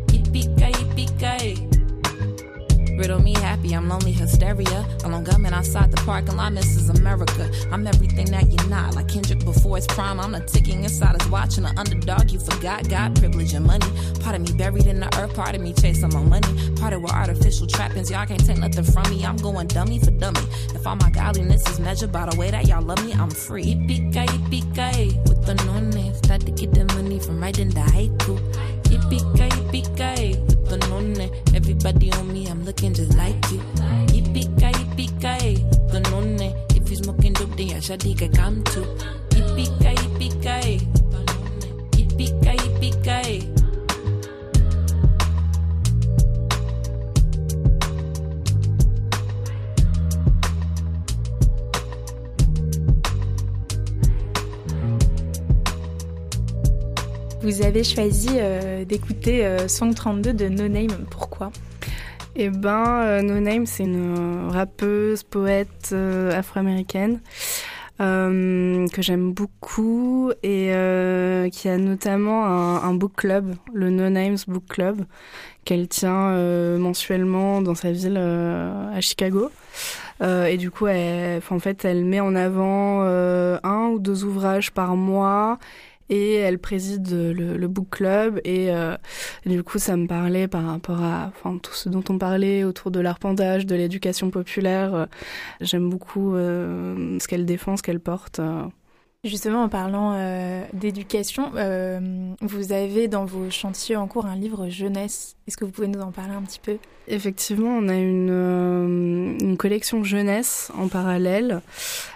yippee-ki-yippee-ki. Eh. Riddle me happy, I'm lonely hysteria. Alone gunman outside the parking lot, is America. I'm everything that you're not, like Kendrick prime. I'm the ticking inside his watch and the underdog you forgot. God, privilege and money. Part of me buried in the earth, part of me chasing my money. Part of with artificial trappings, y'all can't take nothing from me. I'm going dummy for dummy. If all my godliness is measured by the way that y'all love me, I'm free. Yippee-ki, yippee-ki, with the nonne. Start to get the money from writing the haiku. Yippee-ki, yippee-ki, with the nonne. Everybody on me, I'm looking just like you. Yippee-ki, yippee-ki, the nonne. If you smoking dope, then shawty can come too. Yippee-ki, yippee-ki. Vous avez choisi euh, d'écouter euh, Song 32 de No Name. Pourquoi? Eh ben, euh, No Name, c'est une rappeuse, poète euh, afro-américaine euh, que j'aime beaucoup et euh, qui a notamment un, un book club, le No Names Book Club, qu'elle tient euh, mensuellement dans sa ville euh, à Chicago. Euh, et du coup, elle, en fait, elle met en avant un ou deux ouvrages par mois et elle préside le, le book club et, euh, et du coup ça me parlait par rapport à enfin, tout ce dont on parlait autour de l'arpentage, de l'éducation populaire. Euh, J'aime beaucoup euh, ce qu'elle défend, ce qu'elle porte. Justement, en parlant euh, d'éducation, euh, vous avez dans vos chantiers en cours un livre jeunesse. Est-ce que vous pouvez nous en parler un petit peu? Effectivement, on a une, euh, une collection jeunesse en parallèle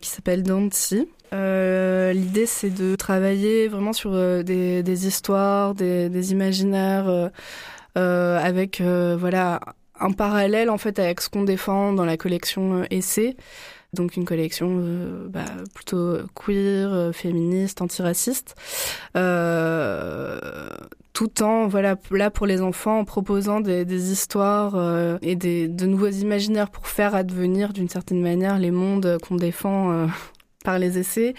qui s'appelle Danti. Euh, L'idée, c'est de travailler vraiment sur euh, des, des histoires, des, des imaginaires, euh, euh, avec voilà un parallèle en fait avec ce qu'on défend dans la collection Essai. Donc une collection bah, plutôt queer, féministe, antiraciste, tout en voilà là pour les enfants en proposant des, des histoires et des, de nouveaux imaginaires pour faire advenir d'une certaine manière les mondes qu'on défend par les essais.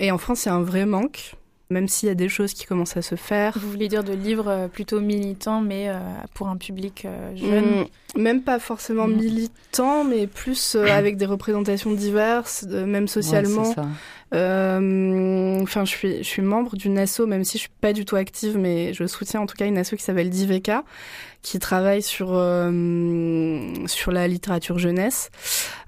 Et en France, il y a un vrai manque. Même s'il y a des choses qui commencent à se faire. Vous voulez dire de livres euh, plutôt militants, mais euh, pour un public euh, jeune Mm, même pas forcément Mm. militant, mais plus [COUGHS] avec des représentations diverses, même socialement. Ouais, Enfin, je suis, je suis membre d'une asso, même si je suis pas du tout active, mais je soutiens en tout cas une asso qui s'appelle Diveka, qui travaille sur euh, sur la littérature jeunesse.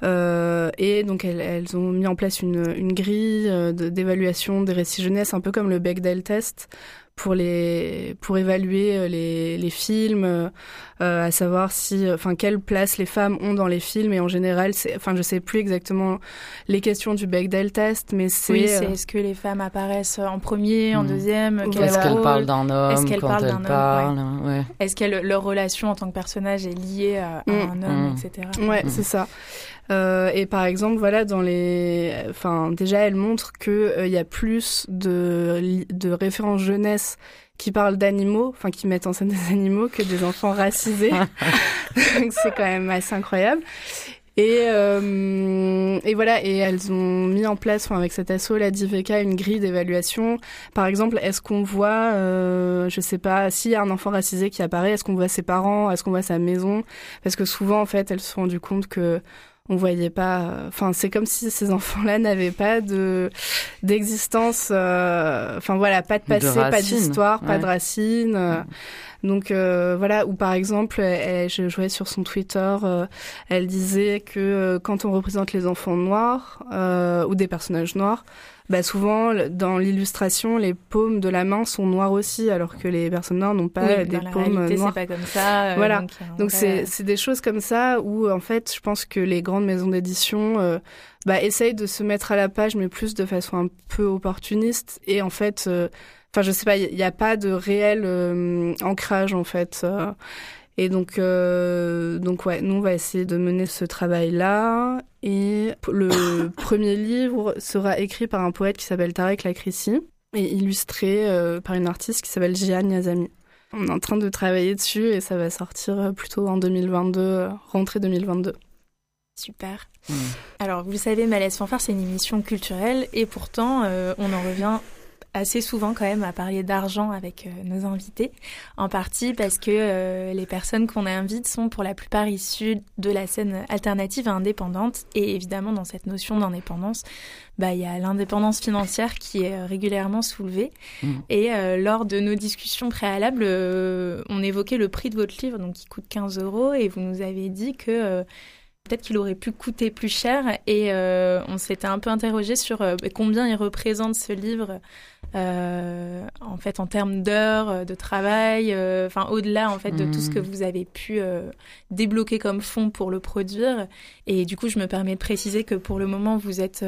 Euh, et donc elles, elles ont mis en place une, une grille euh, d'évaluation des récits jeunesse, un peu comme le Bechdel test pour les pour évaluer euh, les, les films, euh, à savoir si, enfin, quelle place les femmes ont dans les films. Et en général, c'est, enfin, je sais plus exactement les questions du Bechdel test, mais c'est Oui, c'est euh, est-ce que les femmes apparaissent en premier, en Mm. deuxième quel Est-ce qu'elle rôle parle d'un Est-ce homme qu'elle quand parle elle d'un homme, parle ouais. Est-ce que leur relation en tant que personnage est liée à, à Mm. un homme, Mm. etc. Ouais, Mhm. c'est ça. Euh, et par exemple, voilà, dans les, enfin, déjà, elle montre que euh, il y a plus de de références jeunesse qui parlent d'animaux, enfin, qui mettent en scène des animaux que des enfants racisés. [LAUGHS] Donc c'est quand même assez incroyable. Et, euh, et voilà, et elles ont mis en place, enfin, avec cet assaut, la DIVECA, une grille d'évaluation. Par exemple, est-ce qu'on voit, euh, je sais pas, s'il y a un enfant racisé qui apparaît, est-ce qu'on voit ses parents, est-ce qu'on voit sa maison? Parce que souvent, en fait, elles se sont rendues compte que on voyait pas. Enfin, c'est comme si ces enfants-là n'avaient pas de d'existence. euh, Enfin voilà, pas de De passé, pas d'histoire, pas de racines. euh, donc euh, voilà, ou par exemple, elle- je jouais sur son Twitter, euh, elle disait que euh, quand on représente les enfants noirs euh, ou des personnages noirs, bah souvent dans l'illustration, les paumes de la main sont noires aussi, alors que les personnes noires n'ont pas Oui, des dans la paumes réalité, noires. c'est pas comme ça. euh, Voilà. donc c'est c'est des choses comme ça où en fait je pense que les grandes maisons d'édition euh, bah, essayent de se mettre à la page mais plus de façon un peu opportuniste et en fait euh, enfin je sais pas il n'y a pas de réel euh, ancrage en fait euh. et donc euh, donc ouais nous on va essayer de mener ce travail là et le [COUGHS] premier livre sera écrit par un poète qui s'appelle Tarek Lakrissi et illustré par une artiste qui s'appelle Jian Yazami. On est en train de travailler dessus et ça va sortir plutôt en 2022, rentrée 2022. Super. Mmh. Alors, vous savez, Malaise Fanfare, c'est une émission culturelle et pourtant, on en revient assez souvent quand même à parler d'argent avec euh, nos invités, en partie parce que euh, les personnes qu'on invite sont pour la plupart issues de la scène alternative et indépendante. Et évidemment, dans cette notion d'indépendance, bah, il y a l'indépendance financière qui est euh, régulièrement soulevée. Mmh. Et lors de nos discussions préalables, on évoquait le prix de votre livre, donc qui coûte 15 euros, et vous nous avez dit que Peut-être qu'il aurait pu coûter plus cher et on s'était un peu interrogé sur combien il représente ce livre en fait en termes d'heures de travail, enfin au-delà en fait de tout ce que mmh. vous avez pu débloquer comme fonds pour le produire. Et du coup, je me permets de préciser que pour le moment, vous êtes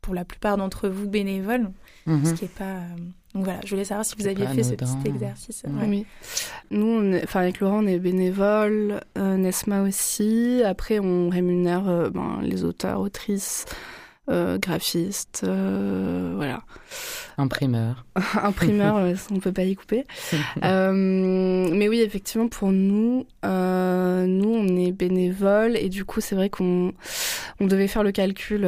pour la plupart d'entre vous bénévoles, mmh. ce qui est pas donc voilà, je voulais savoir si vous aviez fait ce petit exercice. Oui. Nous, on enfin avec Laurent, on est bénévole, euh, Nesma aussi. Après, on rémunère euh, ben, les auteurs, autrices, euh, graphistes, euh, voilà. Imprimeur. [LAUGHS] Imprimeur, on ne peut pas y couper. mais oui, effectivement, pour nous, nous, on est bénévole et du coup, c'est vrai qu'on on devait faire le calcul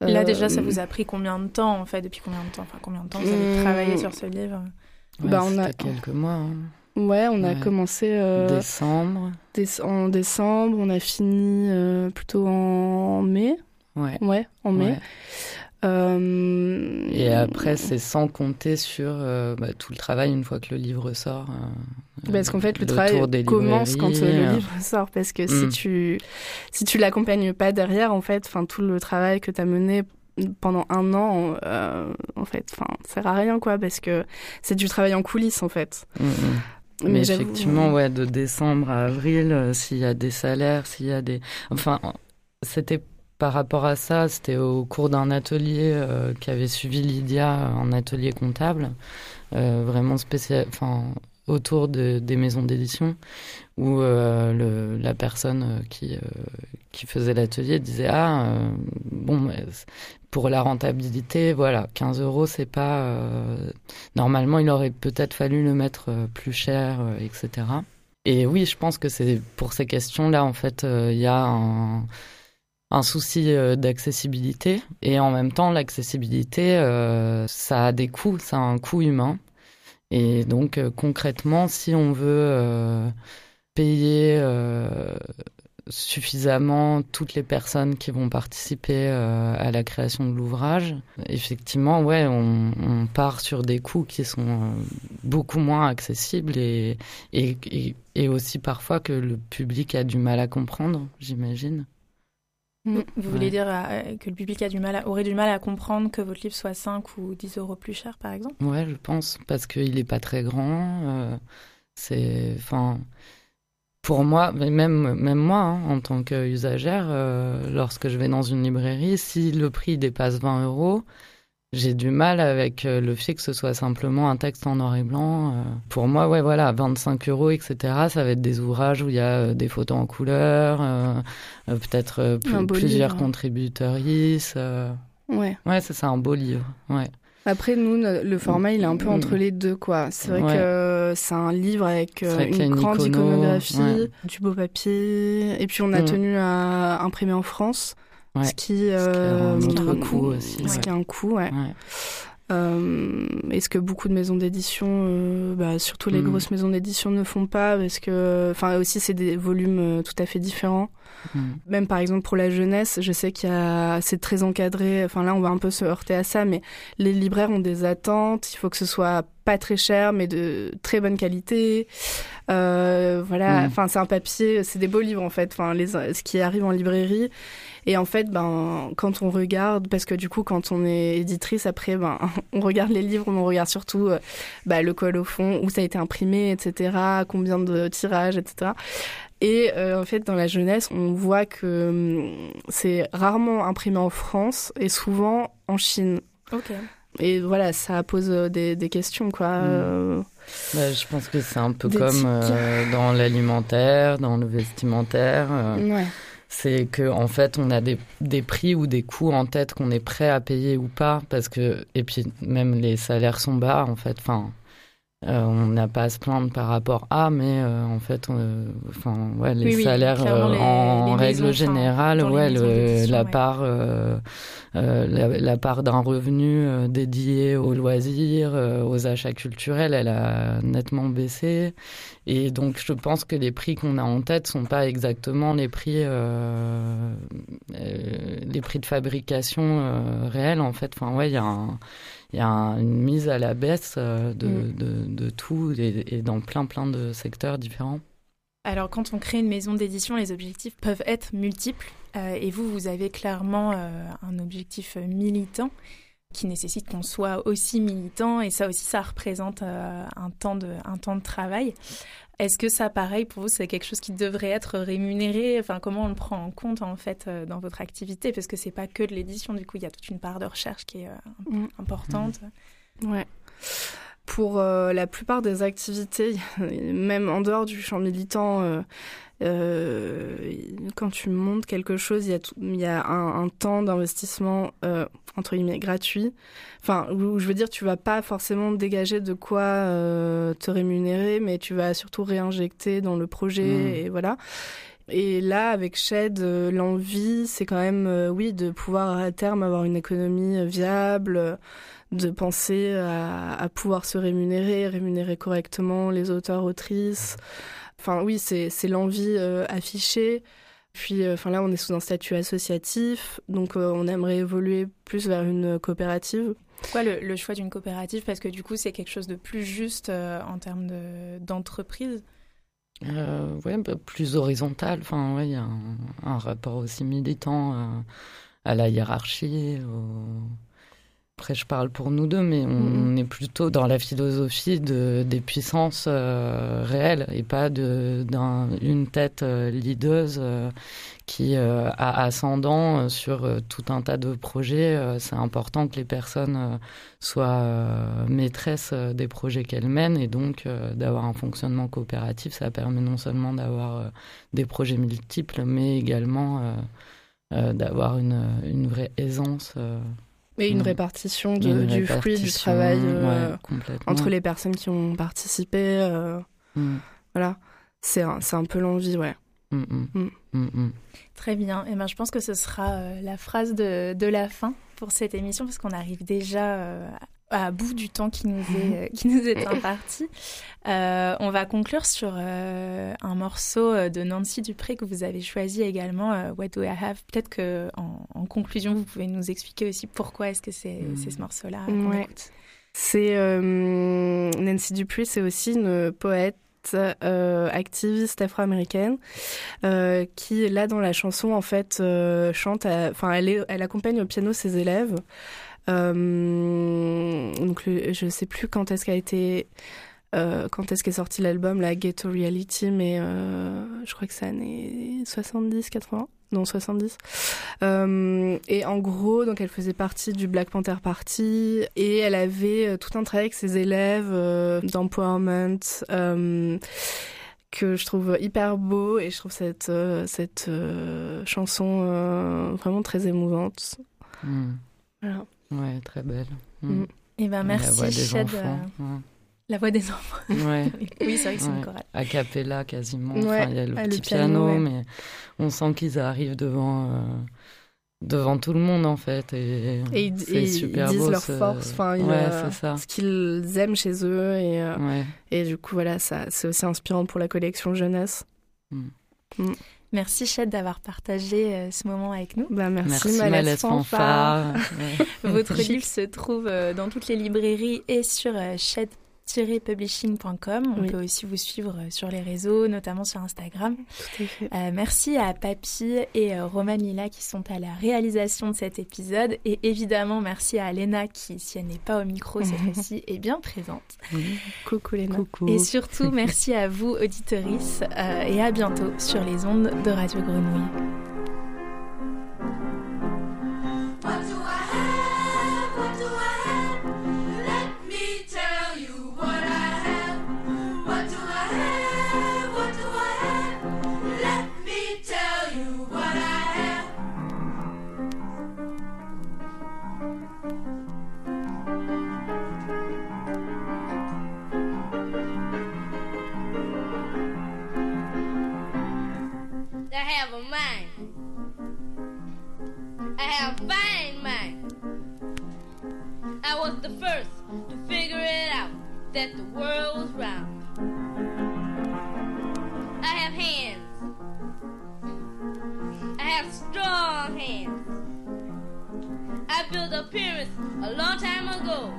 Là, déjà, ça euh, vous a pris combien de temps, en fait Depuis combien de temps Enfin, combien de temps vous avez travaillé sur ce livre? Bah, on a quelques mois. Hein. Ouais, on a commencé euh, décembre. en décembre, on a fini euh, plutôt en mai. Ouais. Ouais, en mai. Euh, et après, c'est sans compter sur euh, bah, tout le travail une fois que le livre sort. Euh, parce qu'en fait, le, travail commence quand le livre [LAUGHS] sort. Parce que si mm. tu si tu l'accompagnes pas derrière, en fait, enfin tout le travail que tu as mené pendant un an, en fait, enfin, sert à rien, quoi, parce que c'est du travail en coulisses, en fait. Mm, mm. Mais, Mais effectivement, ouais, de décembre à avril, s'il y a des salaires, s'il y a des, enfin, c'était par rapport à ça, c'était au cours d'un atelier euh, qu'avait suivi Lydia, en atelier comptable, euh, vraiment spécial, enfin autour de, des maisons d'édition, où euh, la personne qui qui faisait l'atelier disait ah bon pour la rentabilité voilà 15 euros c'est pas normalement il aurait peut-être fallu le mettre plus cher etc. Et oui je pense que c'est pour ces questions là en fait il y a un un souci euh, d'accessibilité et en même temps l'accessibilité euh, ça a des coûts, ça a un coût humain et donc euh, concrètement si on veut payer suffisamment toutes les personnes qui vont participer à la création de l'ouvrage, effectivement, ouais, on, part sur des coûts qui sont beaucoup moins accessibles et, et, et aussi parfois que le public a du mal à comprendre, j'imagine. Mm. Vous voulez dire euh, que le public a du mal aurait du mal à comprendre que votre livre soit 5 ou 10 euros plus cher, par exemple? Ouais, je pense, parce qu'il n'est pas très grand. Euh, c'est. Enfin. Pour moi, même, même moi, hein, en tant qu'usagère, euh, lorsque je vais dans une librairie, si le prix dépasse 20 euros, j'ai du mal avec euh, le fait que ce soit simplement un texte en noir et blanc. Euh. Pour moi, ouais, voilà, 25 euros, etc. Ça va être des ouvrages où il y a euh, des photos en couleur, peut-être plusieurs contributeurs. ouais. Ouais, c'est ça, un beau livre. Ouais. Après, nous, le format, il est un peu entre les deux, quoi. C'est vrai que c'est un livre avec une grande iconographie, du beau papier. Et puis, on a mm. tenu à imprimer en France. Ce qui, euh, un coût aussi. Ce qui a un coût, ouais. Euh, et ce que beaucoup de maisons d'édition, euh, bah, surtout les mm. grosses maisons d'édition, ne font pas, parce que, enfin, aussi c'est des volumes euh, tout à fait différents. Mm. Même par exemple pour la jeunesse, je sais qu'il y a, c'est très encadré. Enfin là, on va un peu se heurter à ça, mais les libraires ont des attentes. Il faut que ce soit pas très cher, mais de très bonne qualité. Euh, voilà. Mm. Enfin, c'est un papier, c'est des beaux livres en fait. Enfin, les, ce qui arrive en librairie. Et en fait, ben, quand on regarde, parce que du coup, quand on est éditrice, après, ben, [LAUGHS] on regarde les livres, mais on regarde surtout bah, le col au fond, où ça a été imprimé, etc., combien de tirages, etc. Et euh, en fait, dans la jeunesse, on voit que hum, c'est rarement imprimé en France et souvent en Chine. Ok. Et voilà, ça pose euh, des, des questions, quoi. Mmh. Bah, je pense que c'est un peu comme dans l'alimentaire, dans le vestimentaire. Ouais c'est que en fait on a des, des prix ou des coûts en tête qu'on est prêt à payer ou pas parce que et puis même les salaires sont bas en fait enfin euh, on n'a pas à se plaindre par rapport à, mais euh, en fait, euh, enfin, ouais, les Oui, salaires euh, les- en les règle générale, dans ouais, le- la ouais. part, euh, euh, la, la part d'un revenu dédié aux loisirs, euh, aux achats culturels, elle a nettement baissé, et donc je pense que les prix qu'on a en tête sont pas exactement les prix, euh, euh, les prix de fabrication euh, réels en fait. Enfin, ouais, il y a un il y a un- une mise à la baisse euh, de, Mm. de, de tout et, et dans plein plein de secteurs différents. Alors, quand on crée une maison d'édition, les objectifs peuvent être multiples. Euh, et vous, vous avez clairement euh, un objectif militant qui nécessite qu'on soit aussi militant. Et ça aussi, ça représente euh, un, temps de, un temps de travail. Est-ce que ça, pareil, pour vous, c'est quelque chose qui devrait être rémunéré? Enfin, comment on le prend en compte, en fait, euh, dans votre activité? Parce que c'est pas que de l'édition, du coup, il y a toute une part de recherche qui est euh, Mm. importante. Ouais. Pour euh, la plupart des activités, [LAUGHS] même en dehors du champ militant, euh, quand tu montes quelque chose, il y a, tout- il y a un, un temps d'investissement euh, entre guillemets gratuit. Enfin, où je veux dire, tu vas pas forcément dégager de quoi euh, te rémunérer, mais tu vas surtout réinjecter dans le projet Mm. et voilà. Et là, avec Shed, euh, l'envie, c'est quand même, euh, oui, de pouvoir à terme avoir une économie euh, viable, de penser à, à pouvoir se rémunérer, rémunérer correctement les auteurs, autrices. Enfin, oui, c'est c'est l'envie euh, affichée. Puis, euh, enfin là, on est sous un statut associatif, donc euh, on aimerait évoluer plus vers une coopérative. Pourquoi le, le choix d'une coopérative? Parce que du coup, c'est quelque chose de plus juste euh, en termes de- d'entreprise? Euh, ouais, bah, plus horizontal. Enfin, ouais, il y a un, un rapport aussi militant euh, à la hiérarchie. au- Après, je parle pour nous deux, mais on, Mhm. est plutôt dans la philosophie de, des puissances euh, réelles et pas de- d'un- une tête euh, leaduse euh, qui euh, a ascendant sur tout un tas de projets. C'est important que les personnes soient maîtresses des projets qu'elles mènent et donc d'avoir un fonctionnement coopératif, ça permet non seulement d'avoir des projets multiples, mais également d'avoir une, une vraie aisance. Et une Mm. répartition de- une du fruit du travail euh, ouais, entre les personnes qui ont participé. euh, Mm, voilà, c'est un, c'est un peu l'envie, ouais. mm. Très bien. Et ben, je pense que ce sera euh, la phrase de, de la fin pour cette émission, parce qu'on arrive déjà euh, à bout du temps qui nous est, euh, qui nous est [LAUGHS] imparti. Euh, on va conclure sur euh, un morceau de Nancy Dupré que vous avez choisi également, euh, What Do I Have? Peut-être que en, en conclusion, vous pouvez nous expliquer aussi pourquoi est-ce que c'est Mm. c'est ce morceau-là qu'on Ouais. écoute. C'est euh, Nancy Dupuis, c'est aussi une poète. euh, activiste afro-américaine euh, qui là dans la chanson en fait euh, chante enfin elle est elle accompagne au piano ses élèves Euh, donc le- je sais plus quand est-ce qu'a été euh, quand est-ce qu'est sorti l'album la Ghetto Reality mais euh, je crois que c'est années 70 80 non 70 euh, et en gros, donc elle faisait partie du Black Panther Party et elle avait euh, tout un travail avec ses élèves euh, d'empowerment euh, que je trouve hyper beau et je trouve cette euh, cette euh, chanson euh, vraiment très émouvante. Mm. Voilà. Ouais, très belle. Mm. Et ben La merci voix des Shed. enfants, euh, ouais. La voix des enfants. [LAUGHS] Ouais. oui, c'est vrai que c'est une chorale. A cappella quasiment. Enfin, il y a le ah, le petit piano, mais on sent qu'ils arrivent devant, euh, devant tout le monde en fait. Et, Et ils, c'est et ils super disent beau, leur ce- force, enfin ouais, euh, ce qu'ils aiment chez eux et euh, Ouais. et du coup voilà ça c'est aussi inspirant pour la collection jeunesse. Merci Shed d'avoir partagé euh, ce moment avec nous. Bah merci, Merci Malaise Malaise Fanfare. Fanfare. [LAUGHS] Ouais. Votre livre se trouve euh, dans toutes les librairies et sur euh, shed-publishing.com. On Oui. peut aussi vous suivre euh, sur les réseaux, notamment sur Instagram. Tout à fait. Euh, merci à Papy et euh, Roman Lila qui sont à la réalisation de cet épisode. Et évidemment, merci à Léna qui, si elle n'est pas au micro cette [LAUGHS] fois-ci, est bien présente. Coucou Léna. Coucou. Et surtout, merci à vous, auditorices, euh, et à bientôt sur les ondes de Radio Grenouille. have a mind. I have a fine mind. I was the first to figure it out that the world was round. I have hands. I have strong hands. I built a pyramid a long time ago,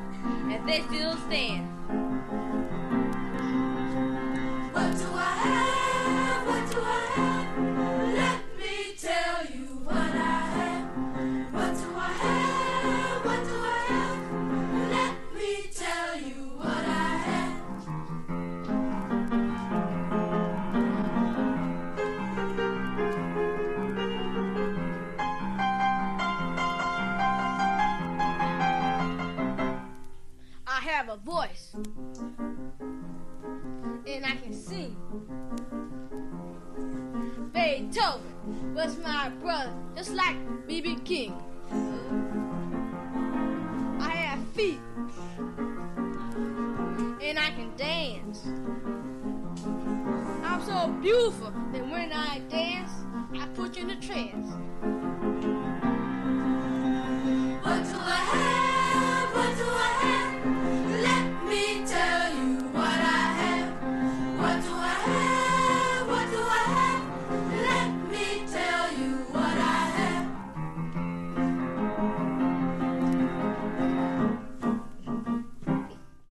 and they still stand. And I can sing. Beethoven was my brother, just like B.B. King.